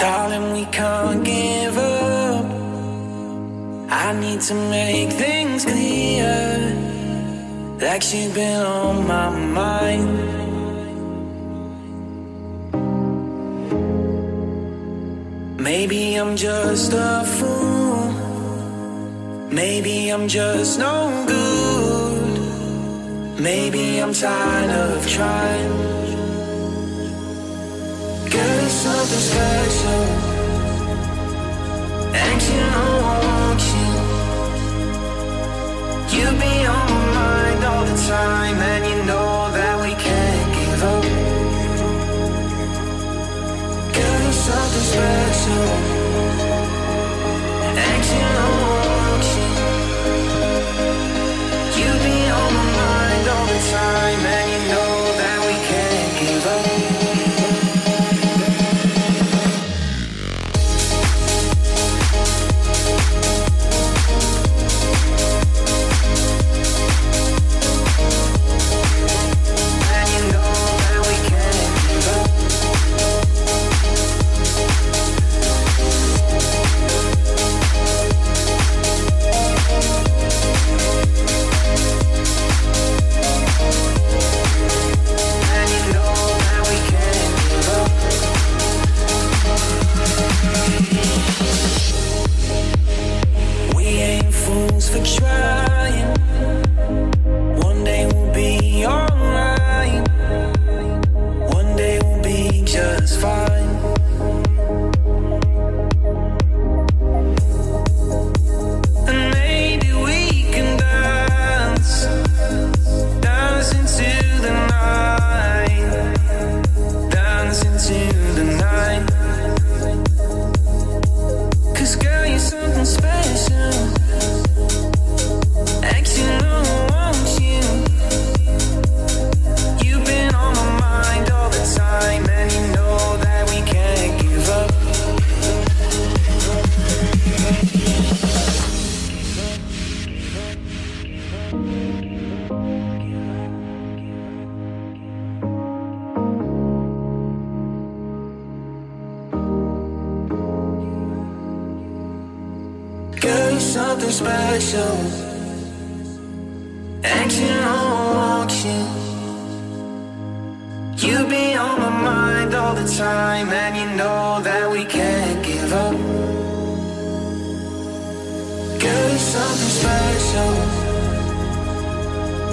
Darling, we can't give up. I need to make things clear. Like she's been on my mind. Maybe I'm just a fool. Maybe I'm just no good. Maybe I'm tired of trying. Girl, something's better. And you know like something special. Action on auction. You be on my mind all the time, and you know that we can't give up. Girl, something special.